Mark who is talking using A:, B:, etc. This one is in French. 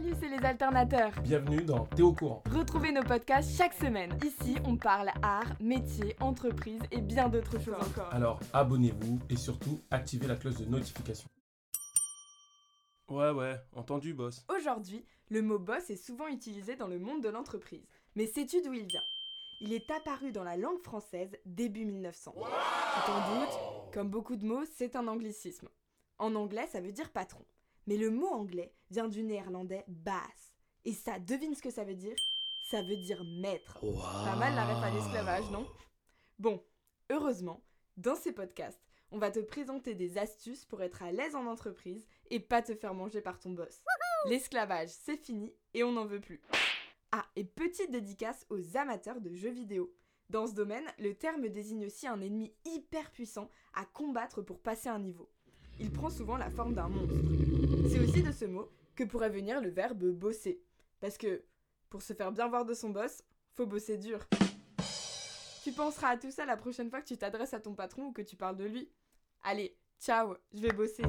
A: Salut, c'est les alternateurs.
B: Bienvenue dans T'es au courant.
A: Retrouvez nos podcasts chaque semaine. Ici, on parle art, métier, entreprise et bien d'autres choses encore.
B: Alors abonnez-vous et surtout activez la cloche de notification. Ouais, ouais, entendu, boss.
A: Aujourd'hui, le mot boss est souvent utilisé dans le monde de l'entreprise. Mais sais-tu d'où il vient? Il est apparu dans la langue française début 1900. tu t'en doutes, comme beaucoup de mots, c'est un anglicisme. En anglais, ça veut dire patron. Mais le mot anglais vient du néerlandais baas. Et ça, devine ce que ça veut dire? Ça veut dire maître. Pas mal la ref à l'esclavage, non? Bon, heureusement, dans ces podcasts, on va te présenter des astuces pour être à l'aise en entreprise et pas te faire manger par ton boss. L'esclavage, c'est fini et on n'en veut plus. Ah, et petite dédicace aux amateurs de jeux vidéo. Dans ce domaine, le terme désigne aussi un ennemi hyper puissant à combattre pour passer un niveau. Il prend souvent la forme d'un monstre. C'est aussi de ce mot que pourrait venir le verbe bosser. Parce que, pour se faire bien voir de son boss, faut bosser dur. Tu penseras à tout ça la prochaine fois que tu t'adresses à ton patron ou que tu parles de lui. Allez, ciao, je vais bosser.